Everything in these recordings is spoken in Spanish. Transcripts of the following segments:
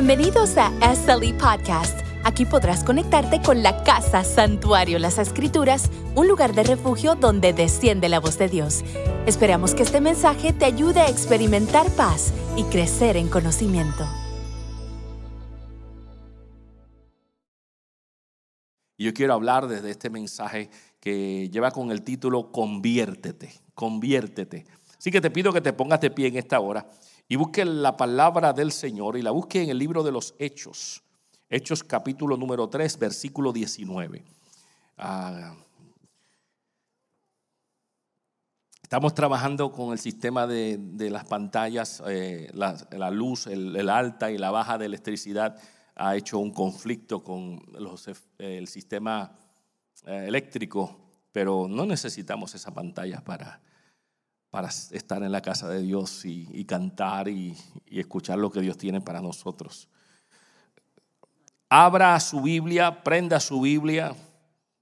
Bienvenidos a SLE Podcast. Aquí podrás conectarte con la casa Santuario Las Escrituras, un lugar de refugio donde desciende la voz de Dios. Esperamos que este mensaje te ayude a experimentar paz y crecer en conocimiento. Yo quiero hablar desde este mensaje que lleva con el título Conviértete, conviértete. Así que te pido que te pongas de pie en esta hora y busque la palabra del Señor y la busque en el libro de los Hechos. Hechos capítulo número 3, versículo 19. Ah, estamos trabajando con el sistema de, las pantallas, eh, la, luz, el, alta y la baja de electricidad ha hecho un conflicto con el sistema eh, eléctrico, pero no necesitamos esa pantalla para, para estar en la casa de Dios y, cantar y, escuchar lo que Dios tiene para nosotros. Abra su Biblia, prenda su Biblia,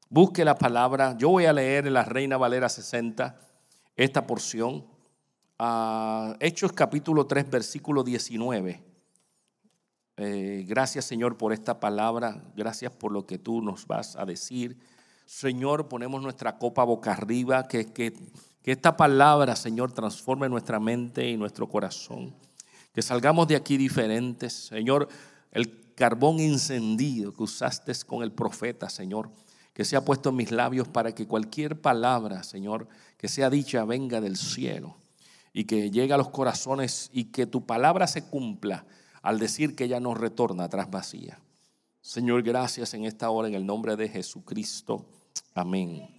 busque la palabra. Yo voy a leer en la Reina Valera 60 esta porción. Ah, Hechos capítulo 3, versículo 19. Eh, gracias Señor por esta palabra, gracias por lo que tú nos vas a decir. Señor, ponemos nuestra copa boca arriba, que, que que esta palabra, Señor, transforme nuestra mente y nuestro corazón. Que salgamos de aquí diferentes. Señor, el carbón encendido que usaste con el profeta, Señor, que sea puesto en mis labios para que cualquier palabra, Señor, que sea dicha venga del cielo y que llegue a los corazones y que tu palabra se cumpla al decir que ella no retorna atrás vacía. Señor, gracias en esta hora en el nombre de Jesucristo. Amén.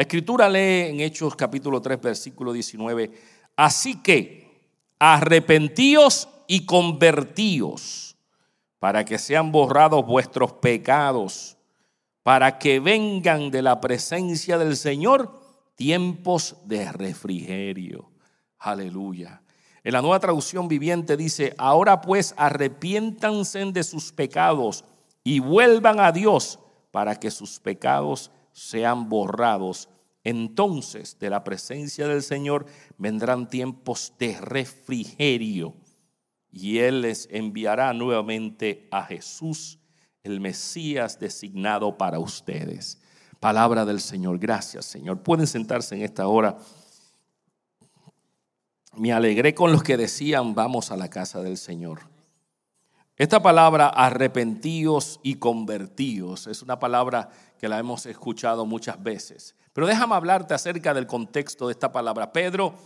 La escritura lee en Hechos capítulo 3, versículo 19, así que arrepentíos y convertíos para que sean borrados vuestros pecados, para que vengan de la presencia del Señor tiempos de refrigerio. Aleluya. En la nueva traducción viviente dice, ahora pues arrepiéntanse de sus pecados y vuelvan a Dios para que sus pecados sean borrados, entonces de la presencia del Señor vendrán tiempos de refrigerio y Él les enviará nuevamente a Jesús, el Mesías designado para ustedes. Palabra del Señor. Gracias, Señor. Pueden sentarse en esta hora. Me alegré con los que decían, vamos a la casa del Señor. Esta palabra arrepentíos y convertíos es una palabra que la hemos escuchado muchas veces. Pero déjame hablarte acerca del contexto de esta palabra. Pedro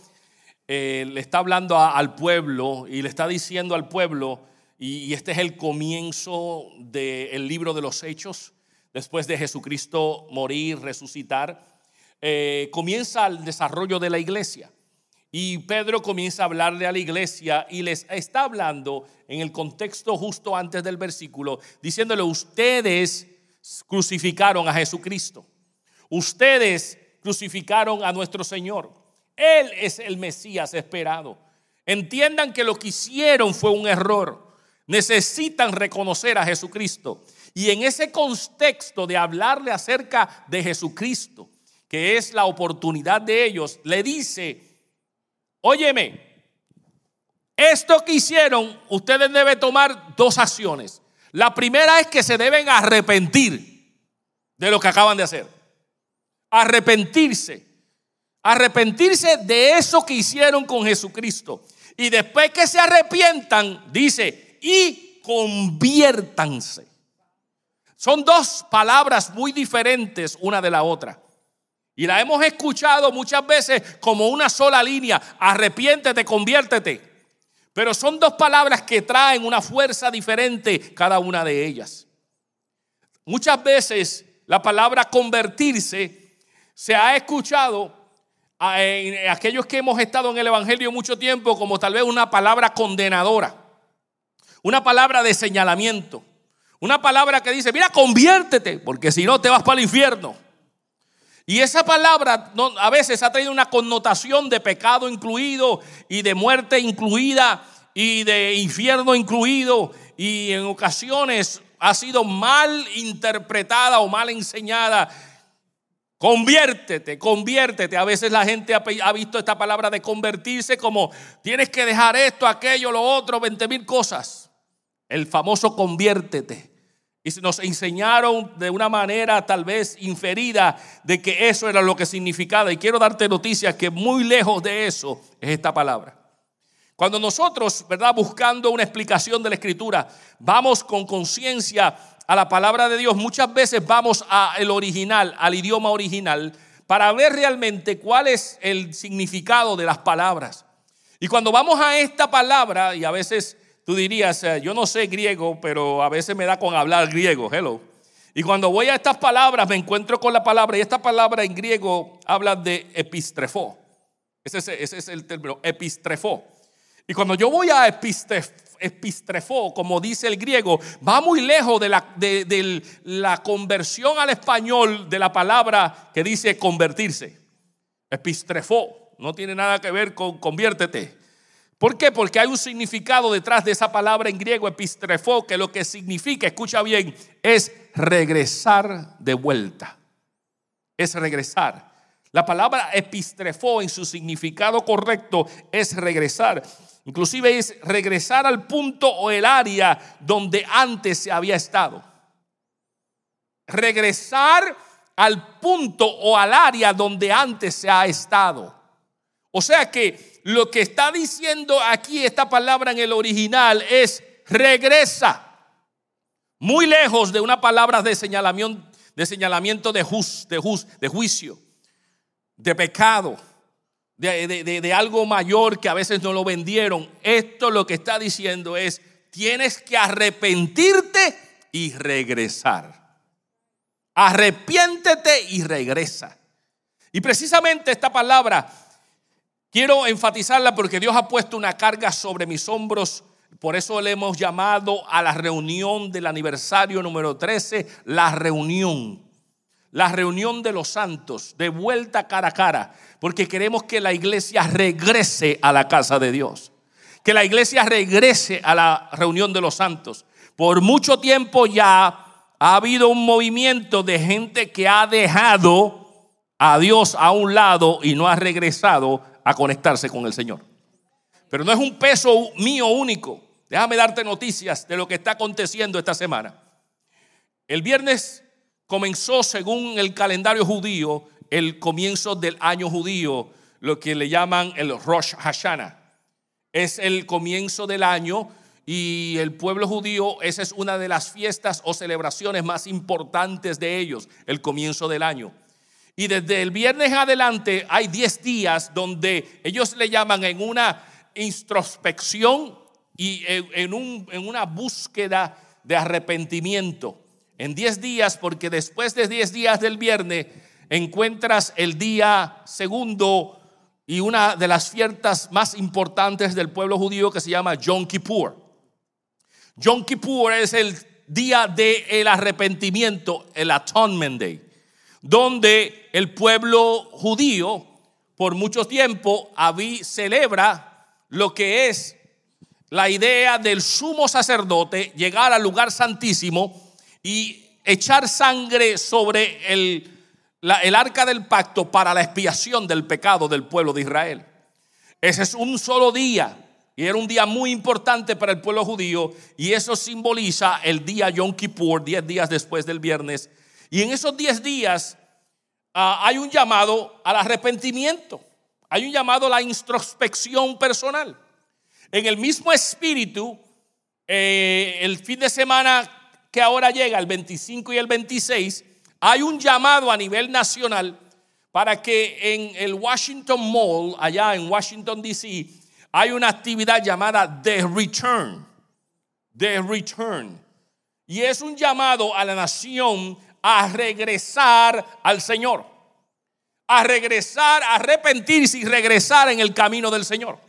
eh, le está hablando al pueblo y le está diciendo al pueblo, y, este es el comienzo del libro de los Hechos, después de Jesucristo morir, resucitar, eh, comienza el desarrollo de la iglesia. Y Pedro comienza a hablarle a la iglesia y les está hablando en el contexto justo antes del versículo, diciéndole, ustedes crucificaron a Jesucristo. Ustedes crucificaron a nuestro Señor. Él es el Mesías esperado. Entiendan que lo que hicieron fue un error. Necesitan reconocer a Jesucristo. Y en ese contexto de hablarle acerca de Jesucristo, que es la oportunidad de ellos, le dice, Óyeme, esto que hicieron, ustedes deben tomar dos acciones. La primera es que se deben arrepentir de lo que acaban de hacer. Arrepentirse. Arrepentirse de eso que hicieron con Jesucristo. Y después que se arrepientan, dice, y conviértanse. Son dos palabras muy diferentes una de la otra. Y la hemos escuchado muchas veces como una sola línea, arrepiéntete, conviértete. Pero son dos palabras que traen una fuerza diferente cada una de ellas. Muchas veces la palabra convertirse se ha escuchado en aquellos que hemos estado en el Evangelio mucho tiempo como tal vez una palabra condenadora, una palabra de señalamiento, una palabra que dice, mira, conviértete, porque si no te vas para el infierno. Y esa palabra a veces ha traído una connotación de pecado incluido y de muerte incluida y de infierno incluido y en ocasiones ha sido mal interpretada o mal enseñada. Conviértete, conviértete. A veces la gente ha visto esta palabra de convertirse como tienes que dejar esto, aquello, lo otro, 20 mil cosas. el famoso conviértete. Y nos enseñaron de una manera tal vez inferida de que eso era lo que significaba. Y quiero darte noticias que muy lejos de eso es esta palabra. Cuando nosotros, ¿verdad? Buscando una explicación de la escritura, vamos con conciencia a la palabra de Dios, muchas veces vamos al original, al idioma original, para ver realmente cuál es el significado de las palabras. Y cuando vamos a esta palabra, y a veces Tú dirías, eh, yo no sé griego, pero a veces me da con hablar griego. Hello. Y cuando voy a estas palabras, me encuentro con la palabra, y esta palabra en griego habla de epistrefo. Ese es, ese es el término, epistrefo. Y cuando yo voy a epistrefo, como dice el griego, va muy lejos de la, de la conversión al español de la palabra que dice convertirse. Epistrefo, no tiene nada que ver con conviértete. ¿Por qué? Porque hay un significado detrás de esa palabra en griego epistrefo, que lo que significa, escucha bien, es regresar de vuelta. Es regresar. La palabra epistrefo en su significado correcto es regresar. Inclusive es regresar al punto o el área donde antes se había estado. Regresar al punto o al área donde antes se ha estado. O sea que lo que está diciendo aquí esta palabra en el original es regresa. Muy lejos de una palabra de señalamiento de, señalamiento de, de, de juicio, de pecado, de, de algo mayor que a veces no lo vendieron. Esto lo que está diciendo es, tienes que arrepentirte y regresar. Arrepiéntete y regresa. Y precisamente esta palabra Quiero enfatizarla porque Dios ha puesto una carga sobre mis hombros. Por eso le hemos llamado a la reunión del aniversario número 13, la reunión. La reunión de los santos, de vuelta cara a cara, porque queremos que la iglesia regrese a la casa de Dios. Que la iglesia regrese a la reunión de los santos. Por mucho tiempo ya ha habido un movimiento de gente que ha dejado a Dios a un lado y no ha regresado a conectarse con el Señor. Pero no es un peso mío único. Déjame darte noticias de lo que está aconteciendo esta semana. El viernes comenzó, según el calendario judío, el comienzo del año judío, lo que le llaman el Rosh Hashanah. Es el comienzo del año y el pueblo judío, esa es una de las fiestas o celebraciones más importantes de ellos, el comienzo del año. Y desde el viernes adelante hay 10 días donde ellos le llaman en una introspección y en, una búsqueda de arrepentimiento. En 10 días, porque después de 10 días del viernes encuentras el día segundo y una de las fiestas más importantes del pueblo judío que se llama Yom Kippur. Yom Kippur es el día del arrepentimiento, el Atonement Day donde el pueblo judío por mucho tiempo celebra lo que es la idea del sumo sacerdote llegar al lugar santísimo y echar sangre sobre el, el arca del pacto para la expiación del pecado del pueblo de Israel. Ese es un solo día y era un día muy importante para el pueblo judío y eso simboliza el día Yom Kippur, 10 días después del viernes y en esos 10 días ah, hay un llamado al arrepentimiento, hay un llamado a la introspección personal. En el mismo espíritu, eh, el fin de semana que ahora llega, el 25 y el 26, hay un llamado a nivel nacional para que en el Washington Mall, allá en Washington, D.C., hay una actividad llamada The Return. The Return. Y es un llamado a la nación a regresar al Señor. A regresar, a arrepentirse y regresar en el camino del Señor.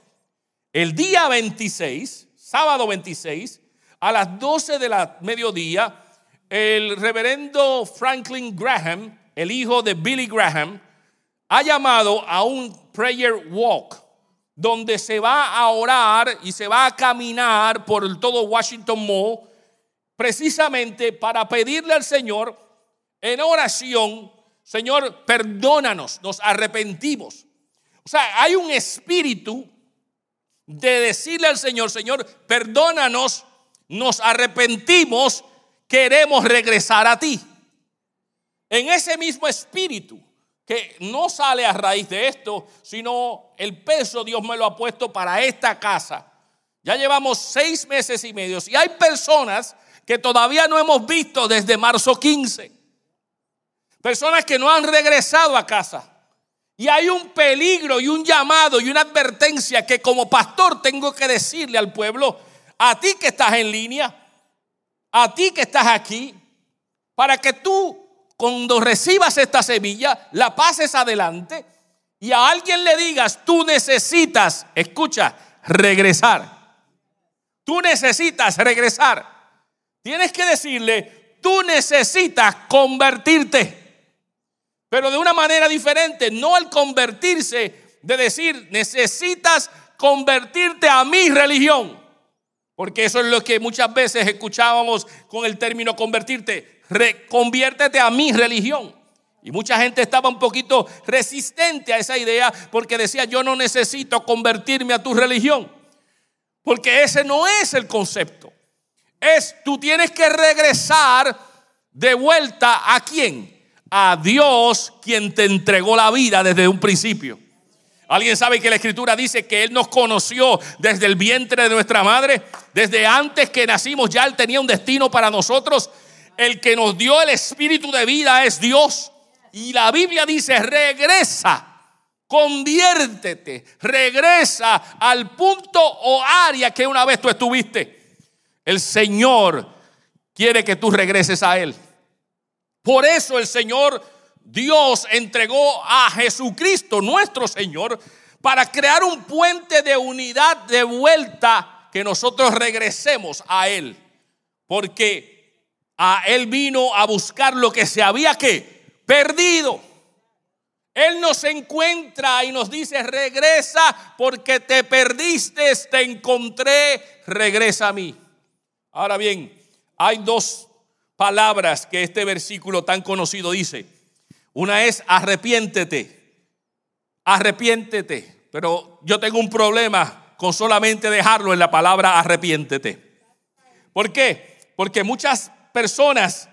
El día 26, sábado 26, a las 12 de la mediodía, el reverendo Franklin Graham, el hijo de Billy Graham, ha llamado a un prayer walk donde se va a orar y se va a caminar por todo Washington Mall precisamente para pedirle al Señor en oración, Señor, perdónanos, nos arrepentimos. O sea, hay un espíritu de decirle al Señor, Señor, perdónanos, nos arrepentimos, queremos regresar a ti. En ese mismo espíritu, que no sale a raíz de esto, sino el peso Dios me lo ha puesto para esta casa. Ya llevamos seis meses y medio y hay personas que todavía no hemos visto desde marzo 15. Personas que no han regresado a casa. Y hay un peligro y un llamado y una advertencia que como pastor tengo que decirle al pueblo, a ti que estás en línea, a ti que estás aquí, para que tú cuando recibas esta semilla, la pases adelante y a alguien le digas, tú necesitas, escucha, regresar. Tú necesitas regresar. Tienes que decirle, tú necesitas convertirte. Pero de una manera diferente, no al convertirse, de decir, necesitas convertirte a mi religión. Porque eso es lo que muchas veces escuchábamos con el término convertirte. conviértete a mi religión. Y mucha gente estaba un poquito resistente a esa idea porque decía, yo no necesito convertirme a tu religión. Porque ese no es el concepto. Es, tú tienes que regresar de vuelta a quién? A Dios quien te entregó la vida desde un principio. ¿Alguien sabe que la escritura dice que Él nos conoció desde el vientre de nuestra madre? Desde antes que nacimos ya Él tenía un destino para nosotros. El que nos dio el espíritu de vida es Dios. Y la Biblia dice, regresa, conviértete, regresa al punto o área que una vez tú estuviste. El Señor quiere que tú regreses a Él. Por eso el Señor Dios entregó a Jesucristo, nuestro Señor, para crear un puente de unidad de vuelta que nosotros regresemos a Él. Porque a Él vino a buscar lo que se había que perdido. Él nos encuentra y nos dice, regresa porque te perdiste, te encontré, regresa a mí. Ahora bien, hay dos palabras que este versículo tan conocido dice. Una es arrepiéntete, arrepiéntete. Pero yo tengo un problema con solamente dejarlo en la palabra arrepiéntete. ¿Por qué? Porque muchas personas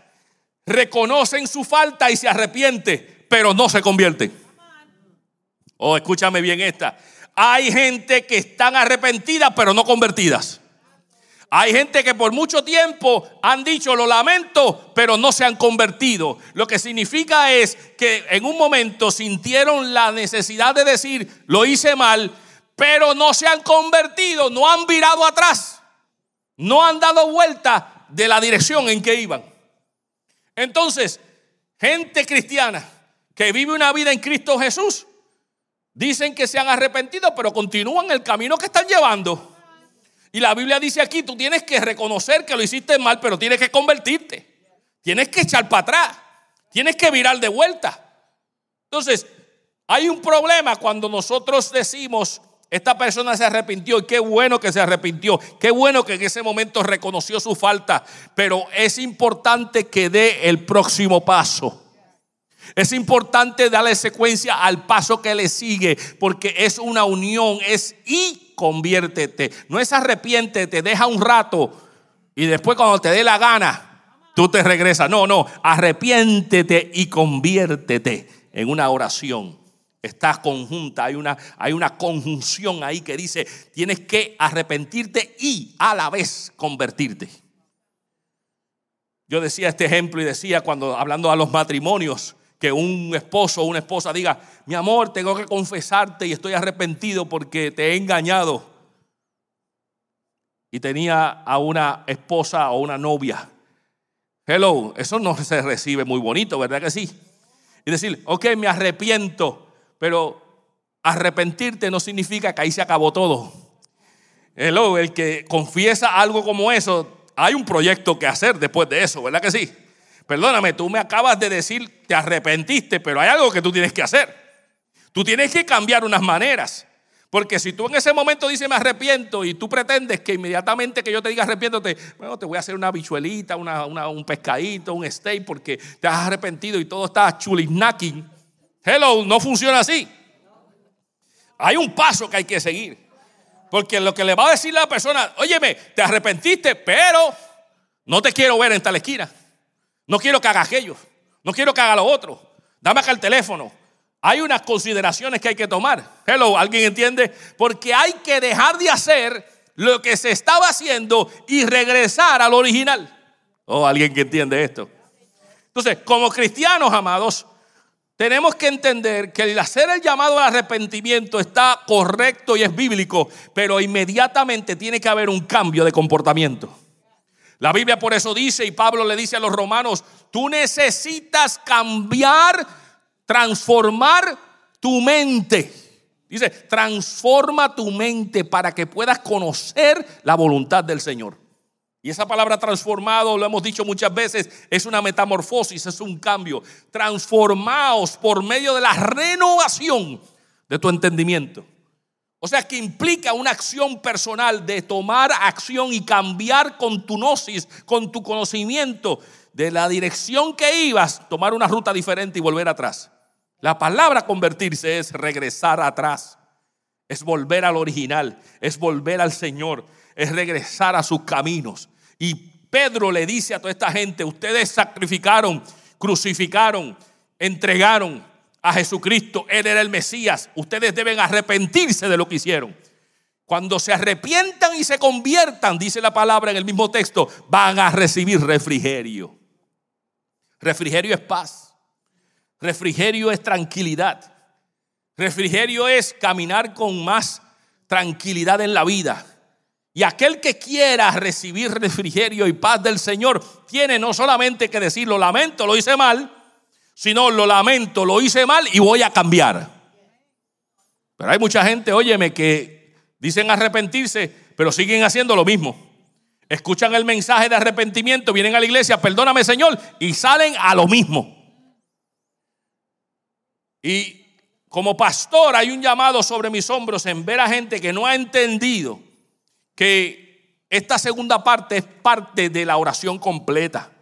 reconocen su falta y se arrepienten, pero no se convierten. Oh, escúchame bien esta. Hay gente que están arrepentidas, pero no convertidas. Hay gente que por mucho tiempo han dicho lo lamento, pero no se han convertido. Lo que significa es que en un momento sintieron la necesidad de decir lo hice mal, pero no se han convertido, no han virado atrás, no han dado vuelta de la dirección en que iban. Entonces, gente cristiana que vive una vida en Cristo Jesús, dicen que se han arrepentido, pero continúan el camino que están llevando. Y la Biblia dice aquí, tú tienes que reconocer que lo hiciste mal, pero tienes que convertirte. Tienes que echar para atrás. Tienes que virar de vuelta. Entonces, hay un problema cuando nosotros decimos, esta persona se arrepintió y qué bueno que se arrepintió, qué bueno que en ese momento reconoció su falta, pero es importante que dé el próximo paso. Es importante darle secuencia al paso que le sigue, porque es una unión, es y conviértete. No es arrepiéntete, deja un rato y después cuando te dé la gana, tú te regresas. No, no, arrepiéntete y conviértete en una oración. Está conjunta, hay una, hay una conjunción ahí que dice, tienes que arrepentirte y a la vez convertirte. Yo decía este ejemplo y decía cuando hablando a los matrimonios, que un esposo o una esposa diga, mi amor, tengo que confesarte y estoy arrepentido porque te he engañado. Y tenía a una esposa o una novia. Hello, eso no se recibe muy bonito, ¿verdad que sí? Y decir, ok, me arrepiento, pero arrepentirte no significa que ahí se acabó todo. Hello, el que confiesa algo como eso, hay un proyecto que hacer después de eso, ¿verdad que sí? Perdóname, tú me acabas de decir, te arrepentiste, pero hay algo que tú tienes que hacer. Tú tienes que cambiar unas maneras. Porque si tú en ese momento dices me arrepiento y tú pretendes que inmediatamente que yo te diga arrepiéndote, bueno, te voy a hacer una bichuelita, un pescadito, un steak, porque te has arrepentido y todo está chulisnacking. Hello, no funciona así. Hay un paso que hay que seguir. Porque lo que le va a decir la persona, óyeme, te arrepentiste, pero no te quiero ver en tal esquina. No quiero que haga aquello. No quiero que haga lo otro. Dame acá el teléfono. Hay unas consideraciones que hay que tomar. Hello, ¿alguien entiende? Porque hay que dejar de hacer lo que se estaba haciendo y regresar al original. ¿O alguien que entiende esto? Entonces, como cristianos, amados, tenemos que entender que el hacer el llamado al arrepentimiento está correcto y es bíblico, pero inmediatamente tiene que haber un cambio de comportamiento. La Biblia por eso dice, y Pablo le dice a los romanos, tú necesitas cambiar, transformar tu mente. Dice, transforma tu mente para que puedas conocer la voluntad del Señor. Y esa palabra transformado, lo hemos dicho muchas veces, es una metamorfosis, es un cambio. Transformaos por medio de la renovación de tu entendimiento. O sea que implica una acción personal de tomar acción y cambiar con tu gnosis, con tu conocimiento de la dirección que ibas, tomar una ruta diferente y volver atrás. La palabra convertirse es regresar atrás, es volver al original, es volver al Señor, es regresar a sus caminos. Y Pedro le dice a toda esta gente, ustedes sacrificaron, crucificaron, entregaron a Jesucristo, Él era el Mesías, ustedes deben arrepentirse de lo que hicieron. Cuando se arrepientan y se conviertan, dice la palabra en el mismo texto, van a recibir refrigerio. Refrigerio es paz. Refrigerio es tranquilidad. Refrigerio es caminar con más tranquilidad en la vida. Y aquel que quiera recibir refrigerio y paz del Señor tiene no solamente que decir lo lamento, lo hice mal, sino lo lamento, lo hice mal y voy a cambiar. Pero hay mucha gente, óyeme, que dicen arrepentirse, pero siguen haciendo lo mismo. Escuchan el mensaje de arrepentimiento, vienen a la iglesia, perdóname Señor, y salen a lo mismo. Y como pastor hay un llamado sobre mis hombros en ver a gente que no ha entendido que esta segunda parte es parte de la oración completa.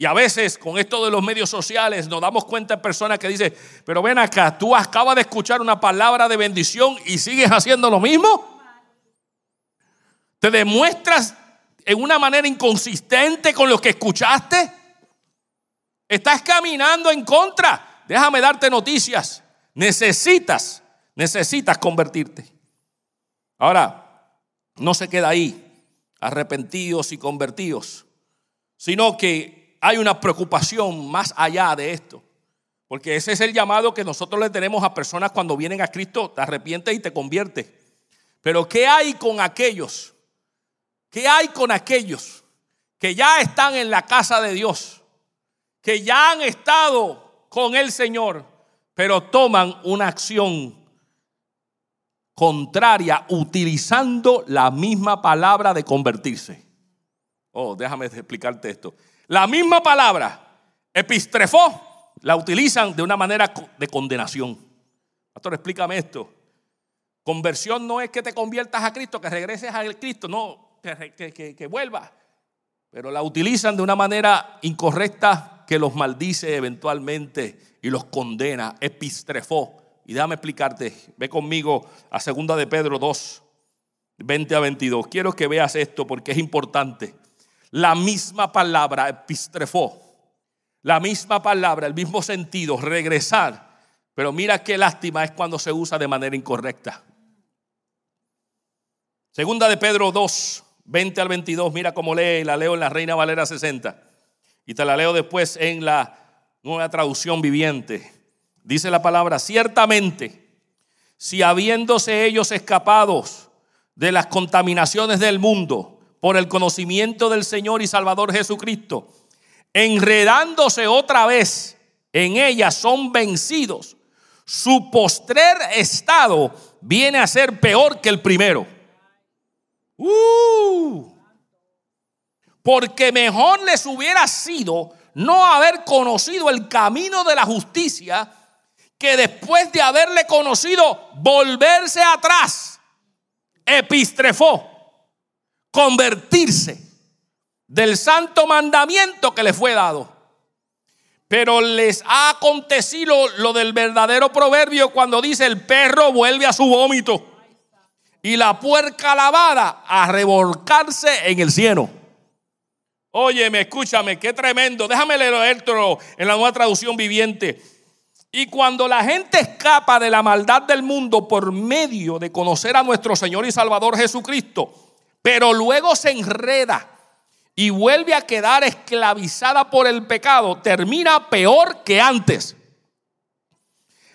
Y a veces con esto de los medios sociales nos damos cuenta de personas que dicen, pero ven acá, tú acabas de escuchar una palabra de bendición y sigues haciendo lo mismo. Te demuestras en una manera inconsistente con lo que escuchaste. Estás caminando en contra. Déjame darte noticias. Necesitas, necesitas convertirte. Ahora, no se queda ahí, arrepentidos y convertidos, sino que hay una preocupación más allá de esto. Porque ese es el llamado que nosotros le tenemos a personas cuando vienen a Cristo, te arrepientes y te conviertes. Pero ¿qué hay con aquellos? ¿Qué hay con aquellos que ya están en la casa de Dios? Que ya han estado con el Señor, pero toman una acción contraria utilizando la misma palabra de convertirse. Oh, déjame explicarte esto. La misma palabra, epistrefó, la utilizan de una manera de condenación. Pastor, explícame esto. Conversión no es que te conviertas a Cristo, que regreses a Cristo, no, que, que, que vuelvas. Pero la utilizan de una manera incorrecta que los maldice eventualmente y los condena. Epistrefó. Y déjame explicarte, ve conmigo a segunda de Pedro 2, 20 a 22. Quiero que veas esto porque es importante. La misma palabra, epistrefó, la misma palabra, el mismo sentido, regresar. Pero mira qué lástima es cuando se usa de manera incorrecta. Segunda de Pedro 2, 20 al 22, mira cómo lee, la leo en la Reina Valera 60. Y te la leo después en la nueva traducción viviente. Dice la palabra, ciertamente, si habiéndose ellos escapados de las contaminaciones del mundo por el conocimiento del Señor y Salvador Jesucristo, enredándose otra vez en ellas son vencidos, su postrer estado viene a ser peor que el primero. Uh, porque mejor les hubiera sido no haber conocido el camino de la justicia que después de haberle conocido, volverse atrás, epistrefó, convertirse del santo mandamiento que le fue dado. Pero les ha acontecido lo del verdadero proverbio cuando dice el perro vuelve a su vómito. y la puerca lavada a revolcarse en el cielo. Óyeme, escúchame, qué tremendo. Déjame leerlo en la nueva traducción viviente. Y cuando la gente escapa de la maldad del mundo por medio de conocer a nuestro Señor y Salvador Jesucristo, pero luego se enreda y vuelve a quedar esclavizada por el pecado, termina peor que antes.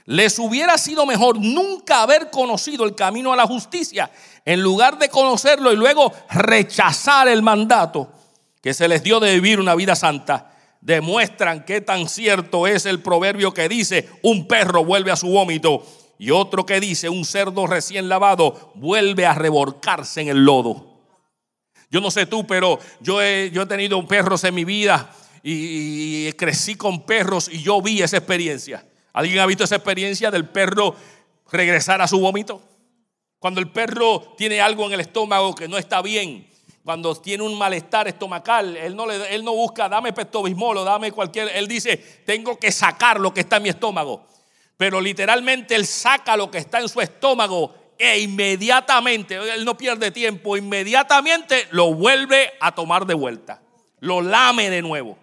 Les hubiera sido mejor nunca haber conocido el camino a la justicia, en lugar de conocerlo y luego rechazar el mandato que se les dio de vivir una vida santa. Demuestran qué tan cierto es el proverbio que dice, un perro vuelve a su vómito y otro que dice, un cerdo recién lavado vuelve a revolcarse en el lodo. Yo no sé tú, pero yo he, yo he tenido perros en mi vida y crecí con perros y yo vi esa experiencia. ¿Alguien ha visto esa experiencia del perro regresar a su vómito? Cuando el perro tiene algo en el estómago que no está bien, cuando tiene un malestar estomacal, él no, le, él no busca, dame pestobismol dame cualquier, él dice, tengo que sacar lo que está en mi estómago. Pero literalmente él saca lo que está en su estómago e inmediatamente, él no pierde tiempo, inmediatamente lo vuelve a tomar de vuelta. Lo lame de nuevo.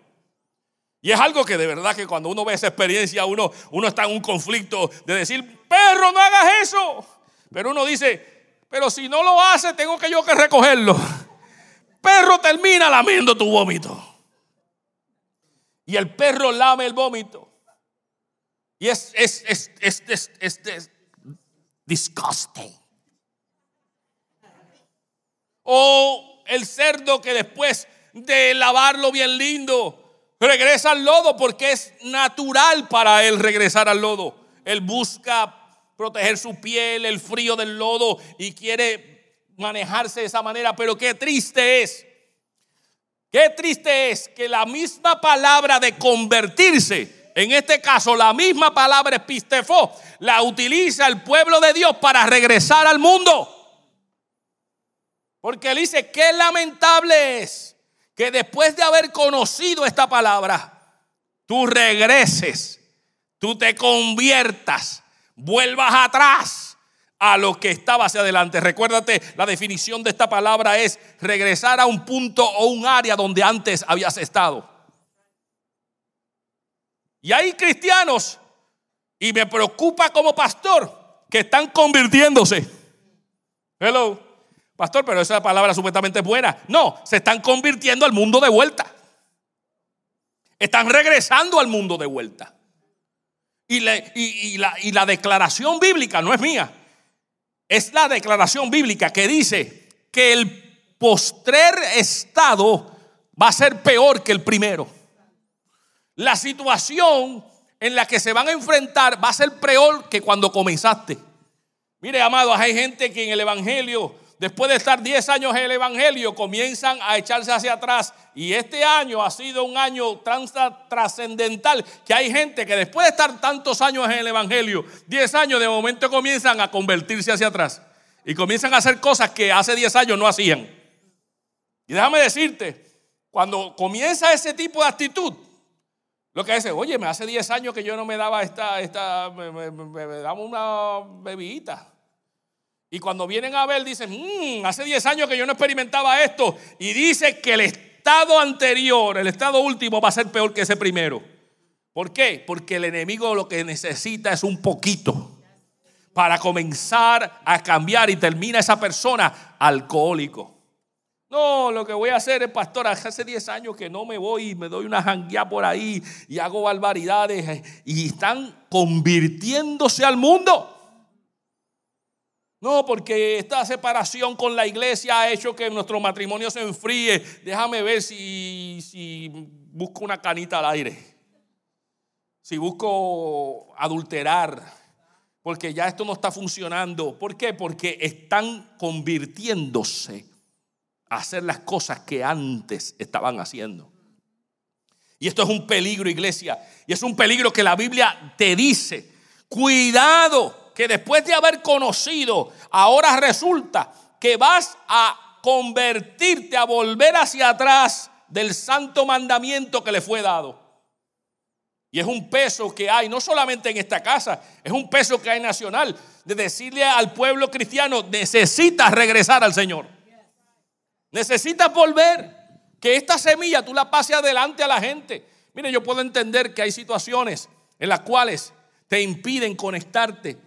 Y es algo que de verdad que cuando uno ve esa experiencia, uno, uno está en un conflicto de decir, perro, no hagas eso. Pero uno dice, pero si no lo hace, tengo que yo que recogerlo. Perro termina lamiendo tu vómito. Y el perro lame el vómito. Y es, es, es, es, es, disgusting. O el cerdo que después de lavarlo bien lindo, regresa al lodo porque es natural para él regresar al lodo. Él busca proteger su piel, el frío del lodo y quiere manejarse de esa manera, pero qué triste es. Qué triste es que la misma palabra de convertirse, en este caso la misma palabra epistefo, la utiliza el pueblo de Dios para regresar al mundo. Porque él dice, qué lamentable es que después de haber conocido esta palabra, tú regreses, tú te conviertas, vuelvas atrás a lo que estaba hacia adelante. Recuérdate, la definición de esta palabra es regresar a un punto o un área donde antes habías estado. Y hay cristianos, y me preocupa como pastor, que están convirtiéndose. Hello. Pastor, pero esa palabra supuestamente es buena. No, se están convirtiendo al mundo de vuelta. Están regresando al mundo de vuelta. Y, la, y la declaración bíblica no es mía. Es la declaración bíblica que dice que el postrer estado va a ser peor que el primero. La situación en la que se van a enfrentar va a ser peor que cuando comenzaste. Mire, amados, hay gente que en el Evangelio después de estar 10 años en el Evangelio, comienzan a echarse hacia atrás. Y este año ha sido un año trascendental, que hay gente que después de estar tantos años en el Evangelio, 10 años, de momento comienzan a convertirse hacia atrás. Y comienzan a hacer cosas que hace 10 años no hacían. Y déjame decirte, cuando comienza ese tipo de actitud, lo que dice, oye, me hace 10 años que yo no me daba esta, esta me, me daba una bebida. Y cuando vienen a ver, dicen, mmm, hace 10 años que yo no experimentaba esto. Y dice que el estado anterior, el estado último, va a ser peor que ese primero. ¿Por qué? Porque el enemigo lo que necesita es un poquito para comenzar a cambiar y termina esa persona alcohólico. No, lo que voy a hacer es, pastor, hace 10 años que no me voy y me doy una janguea por ahí y hago barbaridades y están convirtiéndose al mundo. No, porque esta separación con la iglesia ha hecho que nuestro matrimonio se enfríe. Déjame ver si, si busco una canita al aire. Si busco adulterar. Porque ya esto no está funcionando. ¿Por qué? Porque están convirtiéndose hacer las cosas que antes estaban haciendo. Y esto es un peligro, iglesia. Y es un peligro que la Biblia te dice. Cuidado que después de haber conocido, ahora resulta que vas a convertirte, a volver hacia atrás del santo mandamiento que le fue dado. Y es un peso que hay, no solamente en esta casa, es un peso que hay nacional, de decirle al pueblo cristiano, necesitas regresar al Señor. Necesitas volver. Que esta semilla tú la pases adelante a la gente. Mire, yo puedo entender que hay situaciones en las cuales te impiden conectarte,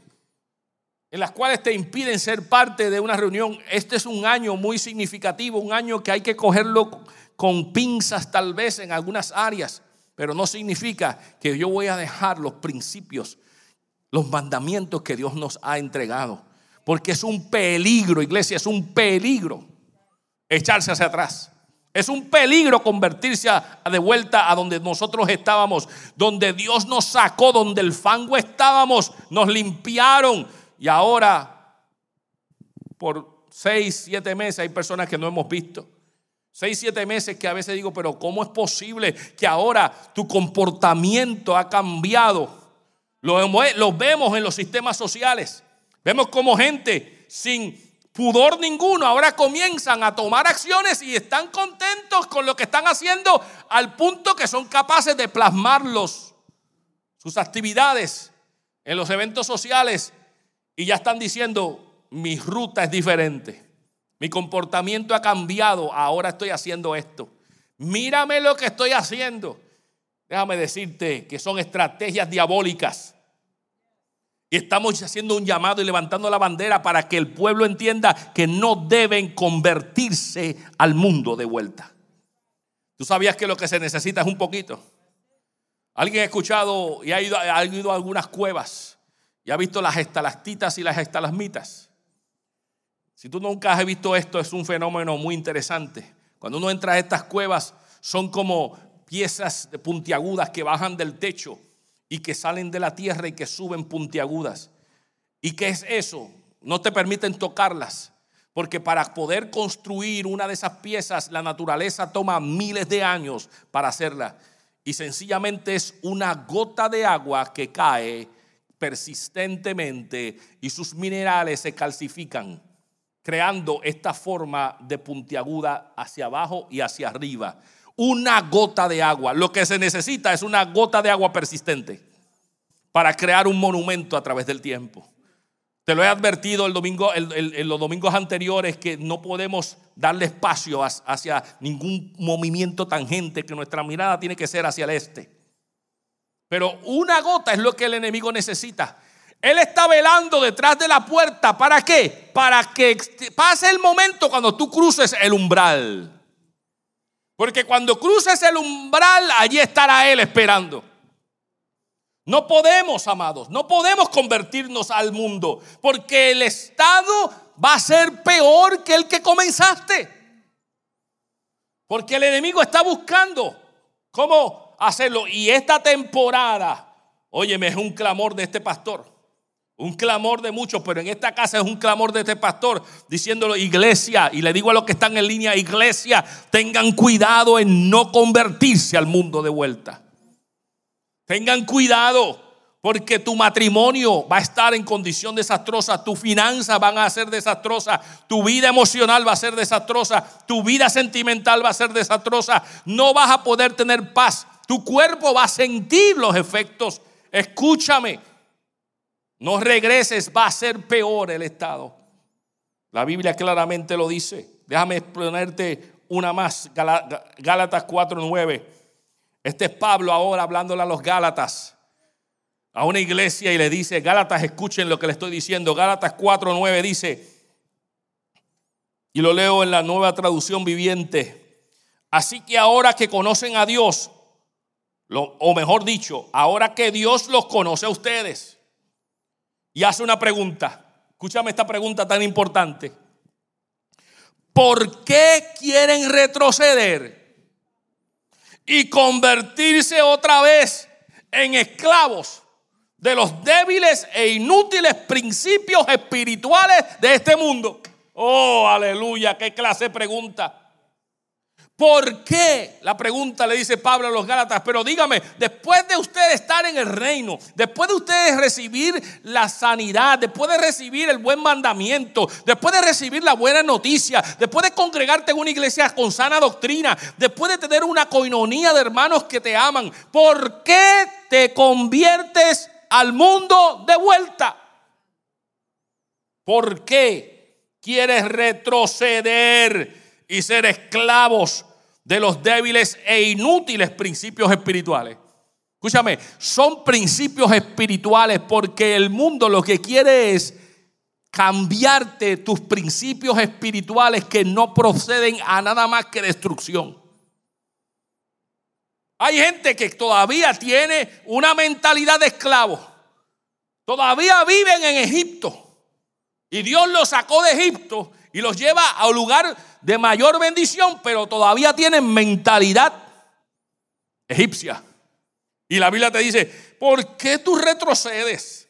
en las cuales te impiden ser parte de una reunión. Este es un año muy significativo, un año que hay que cogerlo con pinzas tal vez en algunas áreas, pero no significa que yo voy a dejar los principios, los mandamientos que Dios nos ha entregado, porque es un peligro, iglesia, es un peligro echarse hacia atrás. Es un peligro convertirse de vuelta a donde nosotros estábamos, donde Dios nos sacó, donde el fango estábamos, nos limpiaron y ahora por seis, siete meses hay personas que no hemos visto. Seis, siete meses que a veces digo, pero ¿cómo es posible que ahora tu comportamiento ha cambiado? Lo, vemos en los sistemas sociales. Vemos como gente sin pudor ninguno, ahora comienzan a tomar acciones y están contentos con lo que están haciendo al punto que son capaces de plasmarlos, sus actividades en los eventos sociales y ya están diciendo, mi ruta es diferente, mi comportamiento ha cambiado, ahora estoy haciendo esto. Mírame lo que estoy haciendo. Déjame decirte que son estrategias diabólicas y estamos haciendo un llamado y levantando la bandera para que el pueblo entienda que no deben convertirse al mundo de vuelta. ¿Tú sabías que lo que se necesita es un poquito? ¿Alguien ha escuchado y ha ido, ha ido a algunas cuevas y ha visto las estalactitas y las estalagmitas? Si tú nunca has visto esto, es un fenómeno muy interesante. Cuando uno entra a estas cuevas, son como piezas puntiagudas que bajan del techo y que salen de la tierra y que suben puntiagudas. ¿Y qué es eso? No te permiten tocarlas. Porque para poder construir una de esas piezas, la naturaleza toma miles de años para hacerla. Y sencillamente es una gota de agua que cae persistentemente y sus minerales se calcifican, creando esta forma de puntiaguda hacia abajo y hacia arriba una gota de agua. Lo que se necesita es una gota de agua persistente para crear un monumento a través del tiempo. Te lo he advertido el domingo, en los domingos anteriores que no podemos darle espacio hacia ningún movimiento tangente, que nuestra mirada tiene que ser hacia el este. Pero una gota es lo que el enemigo necesita. Él está velando detrás de la puerta. ¿Para qué? Para que pase el momento cuando tú cruces el umbral. Porque cuando cruces el umbral, allí estará Él esperando. No podemos, amados, no podemos convertirnos al mundo, porque el estado va a ser peor que el que comenzaste. Porque el enemigo está buscando cómo hacerlo. Y esta temporada, óyeme, es un clamor de este pastor. Un clamor de muchos, pero en esta casa es un clamor de este pastor diciéndolo, iglesia, y le digo a los que están en línea, iglesia, tengan cuidado en no convertirse al mundo de vuelta. Tengan cuidado, porque tu matrimonio va a estar en condición desastrosa, tus finanzas van a ser desastrosas, tu vida emocional va a ser desastrosa, tu vida sentimental va a ser desastrosa, no vas a poder tener paz, tu cuerpo va a sentir los efectos. Escúchame, no regreses, va a ser peor el estado. La Biblia claramente lo dice. Déjame ponerte una más, Gálatas 4:9. Este es Pablo ahora hablándole a los Gálatas, a una iglesia y le dice, Gálatas, escuchen lo que le estoy diciendo. Gálatas 4:9 dice, y lo leo en la nueva traducción viviente. Así que ahora que conocen a Dios, o mejor dicho, ahora que Dios los conoce a ustedes, y hace una pregunta. Escúchame esta pregunta tan importante. ¿Por qué quieren retroceder y convertirse otra vez en esclavos de los débiles e inútiles principios espirituales de este mundo? Oh, aleluya, qué clase de pregunta. ¿Por qué? La pregunta le dice Pablo a los Gálatas, pero dígame, después de ustedes estar en el reino, después de ustedes recibir la sanidad, después de recibir el buen mandamiento, después de recibir la buena noticia, después de congregarte en una iglesia con sana doctrina, después de tener una coinonía de hermanos que te aman, ¿por qué te conviertes al mundo de vuelta? ¿Por qué quieres retroceder? Y ser esclavos de los débiles e inútiles principios espirituales. Escúchame, son principios espirituales porque el mundo lo que quiere es cambiarte tus principios espirituales que no proceden a nada más que destrucción. Hay gente que todavía tiene una mentalidad de esclavo. Todavía viven en Egipto. Y Dios los sacó de Egipto y los lleva a un lugar de mayor bendición, pero todavía tienen mentalidad egipcia. Y la Biblia te dice, ¿por qué tú retrocedes?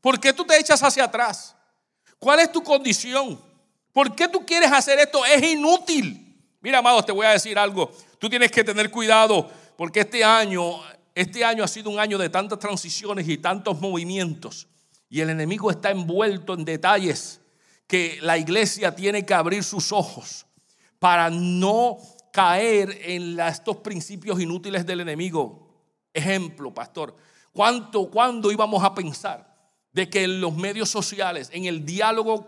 ¿Por qué tú te echas hacia atrás? ¿Cuál es tu condición? ¿Por qué tú quieres hacer esto? Es inútil. Mira, amados, te voy a decir algo. Tú tienes que tener cuidado porque este año, este año ha sido un año de tantas transiciones y tantos movimientos. Y el enemigo está envuelto en detalles que la iglesia tiene que abrir sus ojos para no caer en estos principios inútiles del enemigo. Ejemplo, pastor, ¿cuánto, cuándo íbamos a pensar de que en los medios sociales, en el diálogo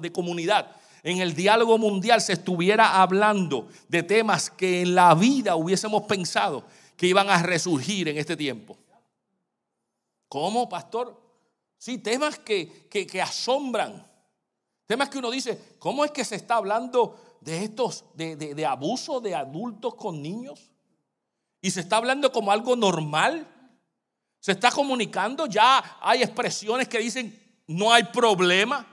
de comunidad, en el diálogo mundial se estuviera hablando de temas que en la vida hubiésemos pensado que iban a resurgir en este tiempo? ¿Cómo, pastor? Sí, temas que, que asombran Temas que uno dice, ¿cómo es que se está hablando de estos, de, de, abuso de adultos con niños? Y se está hablando como algo normal. Se está comunicando, ya hay expresiones que dicen, no hay problema.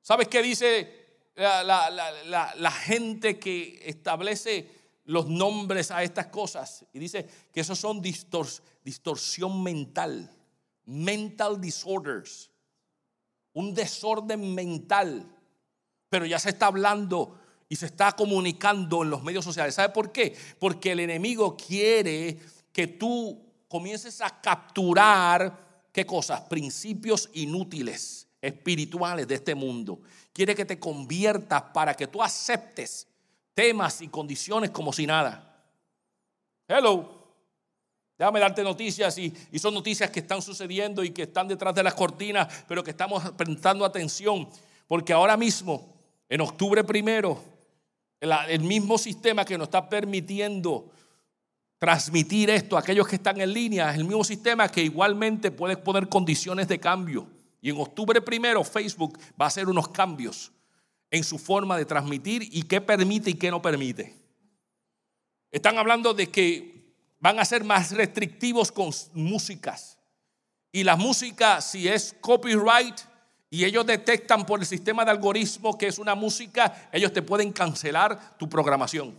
¿Sabes qué dice la, gente que establece los nombres a estas cosas? Y dice que esos son distorsión mental, mental disorders un desorden mental, pero ya se está hablando y se está comunicando en los medios sociales. ¿Sabe por qué? Porque el enemigo quiere que tú comiences a capturar, ¿qué cosas? Principios inútiles, espirituales de este mundo. Quiere que te conviertas para que tú aceptes temas y condiciones como si nada. Hello. Déjame darte noticias y, son noticias que están sucediendo y que están detrás de las cortinas, pero que estamos prestando atención. Porque ahora mismo, en octubre primero, el, mismo sistema que nos está permitiendo transmitir esto a aquellos que están en línea, es el mismo sistema que igualmente puede poner condiciones de cambio. Y en octubre primero Facebook va a hacer unos cambios en su forma de transmitir y qué permite y qué no permite. Están hablando de que van a ser más restrictivos con músicas. Y la música, si es copyright y ellos detectan por el sistema de algoritmo que es una música, ellos te pueden cancelar tu programación.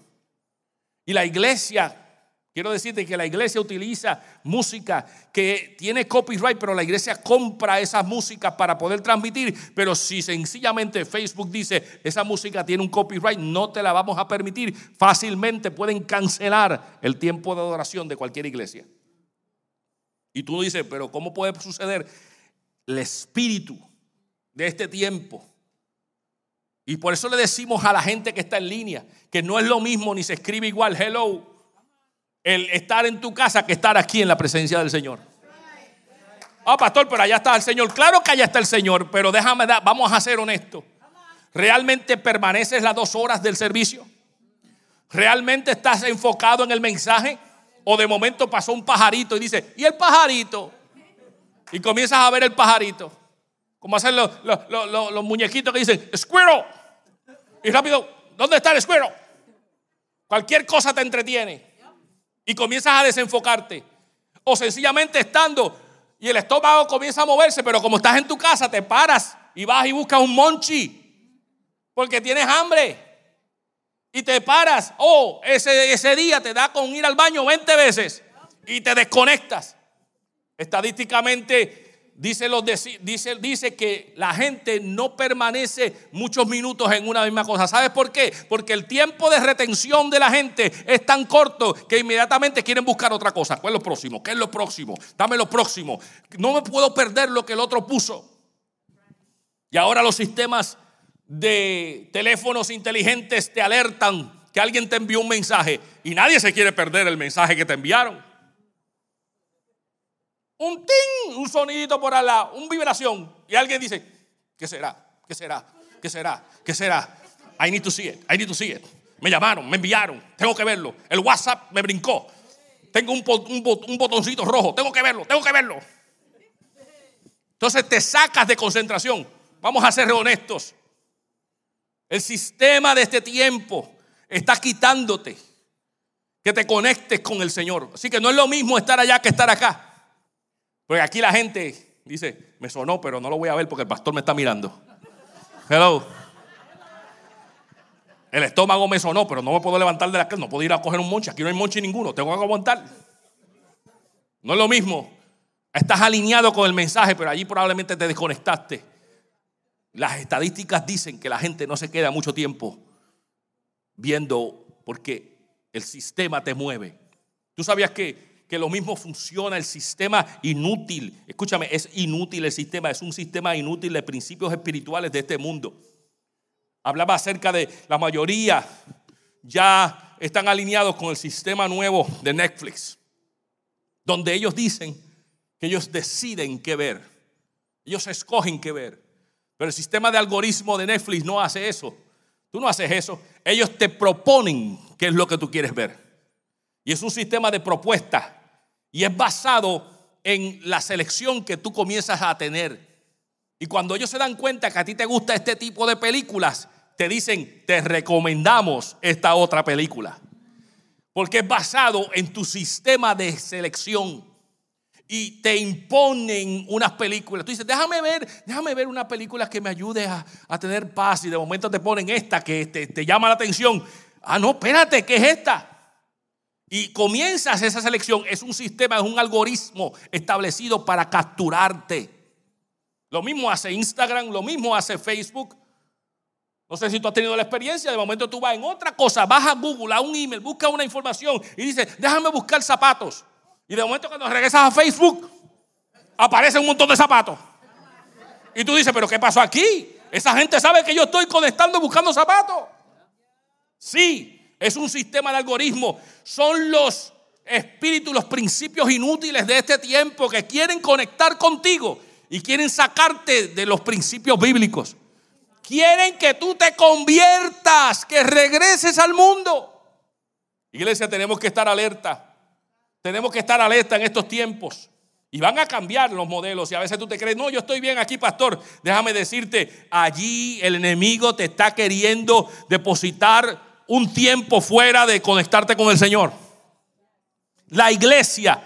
Y la iglesia Quiero decirte que la iglesia utiliza música que tiene copyright, pero la iglesia compra esa música para poder transmitir. Pero si sencillamente Facebook dice, esa música tiene un copyright, no te la vamos a permitir, fácilmente pueden cancelar el tiempo de adoración de cualquier iglesia. Y tú dices, pero ¿cómo puede suceder? El espíritu de este tiempo. Y por eso le decimos a la gente que está en línea que no es lo mismo ni se escribe igual, hello el estar en tu casa que estar aquí en la presencia del Señor. Ah, pastor, pero allá está el Señor. Claro que allá está el Señor, pero déjame, vamos a ser honestos. ¿Realmente permaneces las dos horas del servicio? ¿Realmente estás enfocado en el mensaje? ¿O de momento pasó un pajarito y dice, ¿y el pajarito? Y comienzas a ver el pajarito. Como hacen los, los, muñequitos que dicen, squirrel. Y rápido, ¿dónde está el squirrel? Cualquier cosa te entretiene y comienzas a desenfocarte. O sencillamente estando y el estómago comienza a moverse, pero como estás en tu casa, te paras y vas y buscas un monchi porque tienes hambre. Y te paras, o ese, ese día te da con ir al baño 20 veces y te desconectas. Estadísticamente Dice, los dice, dice que la gente no permanece muchos minutos en una misma cosa. ¿Sabes por qué? Porque el tiempo de retención de la gente es tan corto que inmediatamente quieren buscar otra cosa. ¿Cuál es lo próximo? ¿Qué es lo próximo? Dame lo próximo. No me puedo perder lo que el otro puso. Y ahora los sistemas de teléfonos inteligentes te alertan que alguien te envió un mensaje y nadie se quiere perder el mensaje que te enviaron un ting, un sonidito por al lado, una vibración. Y alguien dice, ¿qué será? ¿Qué será? ¿Qué será? ¿Qué será? I need to see it. I need to. Me llamaron, me enviaron. Tengo que verlo. El WhatsApp me brincó. Tengo un, un botoncito rojo. Tengo que verlo. Tengo que verlo. Entonces te sacas de concentración. Vamos a ser honestos. El sistema de este tiempo está quitándote que te conectes con el Señor. Así que no es lo mismo estar allá que estar acá. Porque aquí la gente dice, me sonó, pero no lo voy a ver porque el pastor me está mirando. Hello. El estómago me sonó, pero no me puedo levantar de la cama, no puedo ir a coger un monche. Aquí no hay monche ninguno, tengo que aguantar. No es lo mismo. Estás alineado con el mensaje, pero allí probablemente te desconectaste. Las estadísticas dicen que la gente no se queda mucho tiempo viendo porque el sistema te mueve. ¿Tú sabías que que lo mismo funciona el sistema inútil. Escúchame, es inútil el sistema, es un sistema inútil de principios espirituales de este mundo. Hablaba acerca de la mayoría ya están alineados con el sistema nuevo de Netflix, donde ellos dicen que ellos deciden qué ver, ellos escogen qué ver. Pero el sistema de algoritmo de Netflix no hace eso. Tú no haces eso. Ellos te proponen qué es lo que tú quieres ver. Y es un sistema de propuestas y es basado en la selección que tú comienzas a tener. Y cuando ellos se dan cuenta que a ti te gusta este tipo de películas, te dicen, te recomendamos esta otra película. Porque es basado en tu sistema de selección. Y te imponen unas películas. Tú dices, déjame ver, déjame ver una película que me ayude a, tener paz. Y de momento te ponen esta que te, te llama la atención. Ah, no, espérate, ¿qué es esta? Y comienzas esa selección, es un sistema, es un algoritmo establecido para capturarte. Lo mismo hace Instagram, lo mismo hace Facebook. No sé si tú has tenido la experiencia, de momento tú vas en otra cosa, vas a Google, a un email, busca una información y dices, déjame buscar zapatos. Y de momento cuando regresas a Facebook, aparece un montón de zapatos. Y tú dices, pero ¿qué pasó aquí? Esa gente sabe que yo estoy conectando buscando zapatos. Sí, es un sistema de algoritmo. Son los espíritus, los principios inútiles de este tiempo que quieren conectar contigo y quieren sacarte de los principios bíblicos. Quieren que tú te conviertas, que regreses al mundo. Iglesia, tenemos que estar alerta. Tenemos que estar alerta en estos tiempos. Y van a cambiar los modelos. Y a veces tú te crees, no, yo estoy bien aquí, pastor. Déjame decirte, allí el enemigo te está queriendo depositar un tiempo fuera de conectarte con el Señor. La iglesia,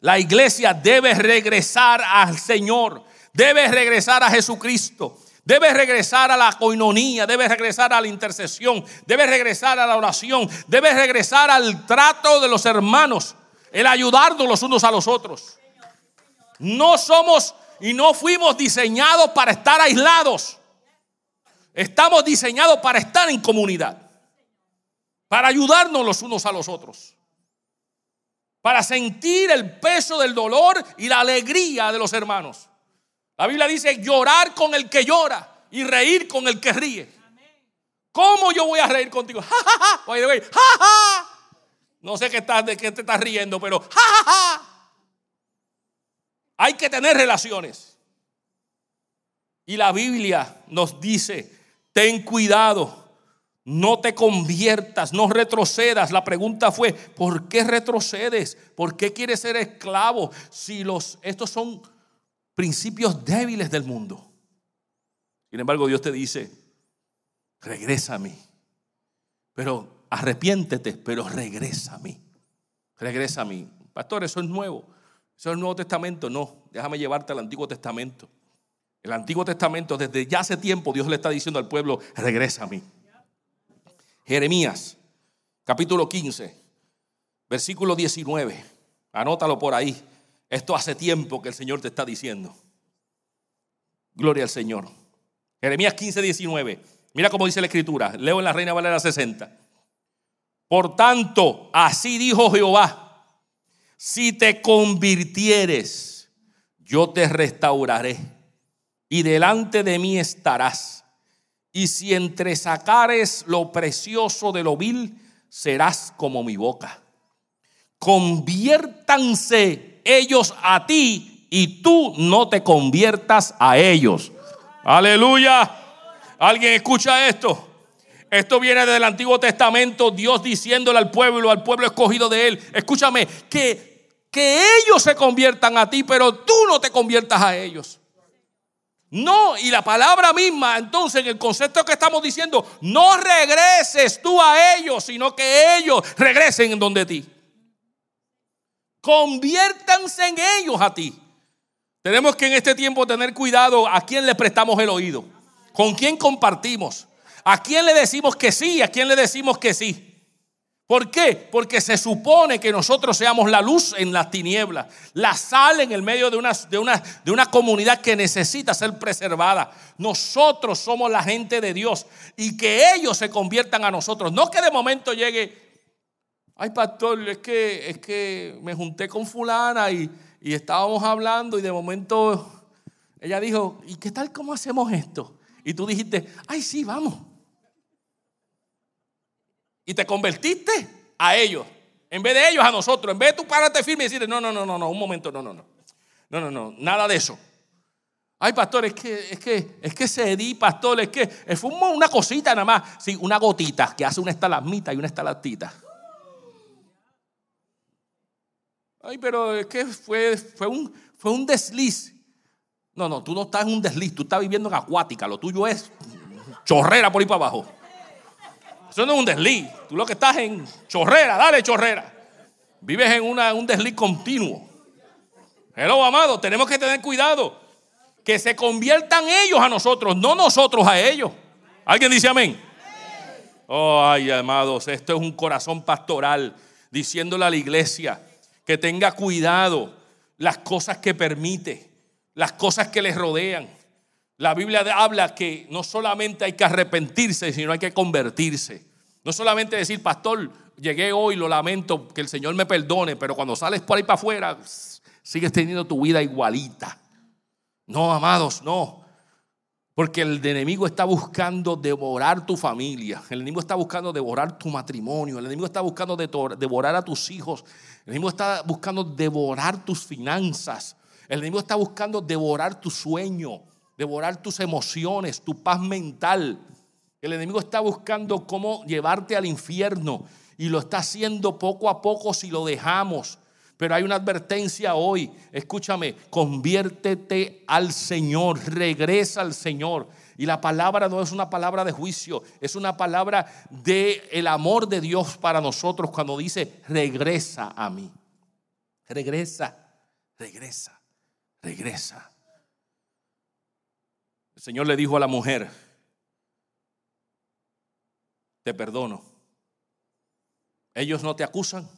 la iglesia debe regresar al Señor, debe regresar a Jesucristo. Debe regresar a la coinonía, debe regresar a la intercesión, debe regresar a la oración, debe regresar al trato de los hermanos, el ayudarnos los unos a los otros. No somos y no fuimos diseñados para estar aislados. Estamos diseñados para estar en comunidad para ayudarnos los unos a los otros, para sentir el peso del dolor y la alegría de los hermanos. La Biblia dice llorar con el que llora y reír con el que ríe. ¿Cómo yo voy a reír contigo? No sé qué estás, de qué te estás riendo, pero hay que tener relaciones. Y la Biblia nos dice, ten cuidado no te conviertas, no retrocedas. La pregunta fue, ¿por qué retrocedes? ¿Por qué quieres ser esclavo si los, estos son principios débiles del mundo? Sin embargo, Dios te dice, regresa a mí. Pero arrepiéntete, pero regresa a mí. Regresa a mí. Pastor, eso es nuevo. Eso es el Nuevo Testamento. No, déjame llevarte al Antiguo Testamento. El Antiguo Testamento, desde ya hace tiempo, Dios le está diciendo al pueblo, regresa a mí. Jeremías, capítulo 15, versículo 19. Anótalo por ahí. Esto hace tiempo que el Señor te está diciendo. Gloria al Señor. Jeremías 15, 19. Mira cómo dice la escritura. Leo en la Reina Valera 60. Por tanto, así dijo Jehová, si te convirtieres, yo te restauraré y delante de mí estarás. Y si entresacares lo precioso de lo vil, serás como mi boca. Conviértanse ellos a ti y tú no te conviertas a ellos. Aleluya. ¿Alguien escucha esto? Esto viene del Antiguo Testamento, Dios diciéndole al pueblo, al pueblo escogido de Él, escúchame, que, que ellos se conviertan a ti, pero tú no te conviertas a ellos. No, y la palabra misma, entonces, en el concepto que estamos diciendo, no regreses tú a ellos, sino que ellos regresen en donde ti. Conviértanse en ellos a ti. Tenemos que en este tiempo tener cuidado a quién le prestamos el oído, con quién compartimos, a quién le decimos que sí, a quién le decimos que sí. ¿Por qué? Porque se supone que nosotros seamos la luz en las tinieblas, la sal en el medio de una, de, una, de una comunidad que necesita ser preservada. Nosotros somos la gente de Dios y que ellos se conviertan a nosotros. No que de momento llegue, ay pastor, es que, es que me junté con fulana y, y estábamos hablando y de momento ella dijo, ¿y qué tal cómo hacemos esto? Y tú dijiste, ay sí, vamos y te convertiste a ellos. En vez de ellos, a nosotros. En vez de tú pararte firme y decirle, no, no, no, no, no, un momento, no, no, no. No, no, no, nada de eso. Ay, pastor, es que, es que, es que se di, pastor, es que fue una cosita nada más. Sí, una gotita que hace una estalagmita y una estalactita. Ay, pero es que fue, fue, un, fue un desliz. No, no, tú no estás en un desliz, tú estás viviendo en acuática. Lo tuyo es chorrera por ahí para abajo. Eso no es un desliz. Tú lo que estás en chorrera, dale chorrera. Vives en una, un desliz continuo. Hello, amado, tenemos que tener cuidado. Que se conviertan ellos a nosotros, no nosotros a ellos. ¿Alguien dice amén? Oh, ay, amados, esto es un corazón pastoral diciéndole a la iglesia que tenga cuidado las cosas que permite, las cosas que les rodean. La Biblia habla que no solamente hay que arrepentirse, sino hay que convertirse. No solamente decir, pastor, llegué hoy, lo lamento, que el Señor me perdone, pero cuando sales por ahí para afuera, sigues teniendo tu vida igualita. No, amados, no. Porque el enemigo está buscando devorar tu familia. El enemigo está buscando devorar tu matrimonio. El enemigo está buscando devorar a tus hijos. El enemigo está buscando devorar tus finanzas. El enemigo está buscando devorar tu sueño devorar tus emociones, tu paz mental. El enemigo está buscando cómo llevarte al infierno y lo está haciendo poco a poco si lo dejamos. Pero hay una advertencia hoy, escúchame, conviértete al Señor, regresa al Señor. Y la palabra no es una palabra de juicio, es una palabra de el amor de Dios para nosotros cuando dice, regresa a mí. Regresa, regresa, regresa. El Señor le dijo a la mujer, te perdono. Ellos no te acusan,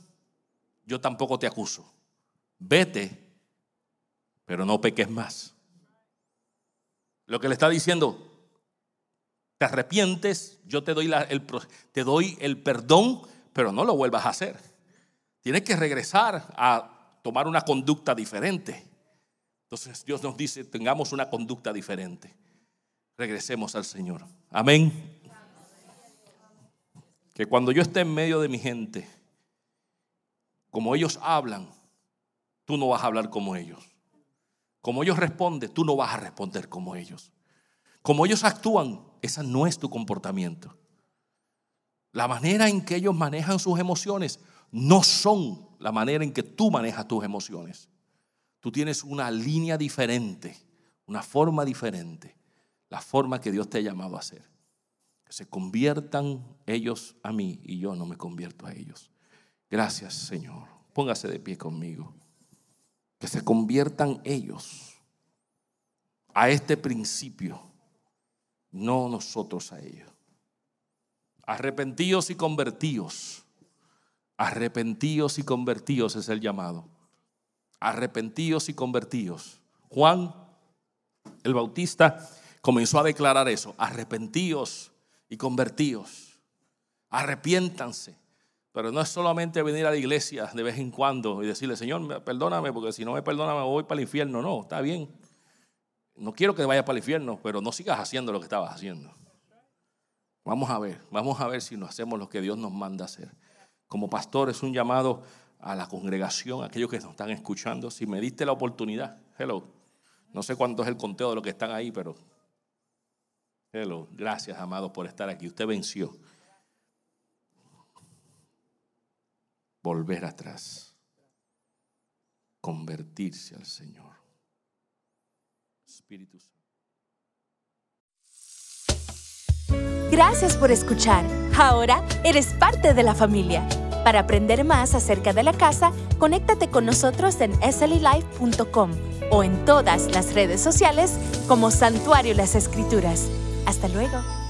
yo tampoco te acuso. Vete, pero no peques más. Lo que le está diciendo, te arrepientes, yo te doy, el, te doy el perdón, pero no lo vuelvas a hacer. Tienes que regresar a tomar una conducta diferente. Entonces Dios nos dice, tengamos una conducta diferente regresemos al Señor. Amén. Que cuando yo esté en medio de mi gente, como ellos hablan, tú no vas a hablar como ellos. Como ellos responden, tú no vas a responder como ellos. Como ellos actúan, ese no es tu comportamiento. La manera en que ellos manejan sus emociones no son la manera en que tú manejas tus emociones. Tú tienes una línea diferente, una forma diferente la forma que Dios te ha llamado a hacer. Que se conviertan ellos a mí y yo no me convierto a ellos. Gracias, Señor. Póngase de pie conmigo. Que se conviertan ellos a este principio, no nosotros a ellos. Arrepentidos y convertidos. Arrepentidos y convertidos es el llamado. Arrepentidos y convertidos. Juan el Bautista comenzó a declarar eso, arrepentíos y convertíos, arrepiéntanse. Pero no es solamente venir a la iglesia de vez en cuando y decirle, Señor, perdóname, porque si no me perdona me voy para el infierno. No, está bien. No quiero que vayas para el infierno, pero no sigas haciendo lo que estabas haciendo. Vamos a ver, vamos a ver si nos hacemos lo que Dios nos manda hacer. Como pastor es un llamado a la congregación, a aquellos que nos están escuchando. Si me diste la oportunidad, hello. No sé cuánto es el conteo de los que están ahí, pero hello. Gracias, amados, por estar aquí. Usted venció. volver atrás, convertirse al Señor. Espíritu Santo. Gracias por escuchar. Ahora eres parte de la familia. Para aprender más acerca de la casa, conéctate con nosotros en sllife.com o en todas las redes sociales como Santuario Las Escrituras. Hasta luego.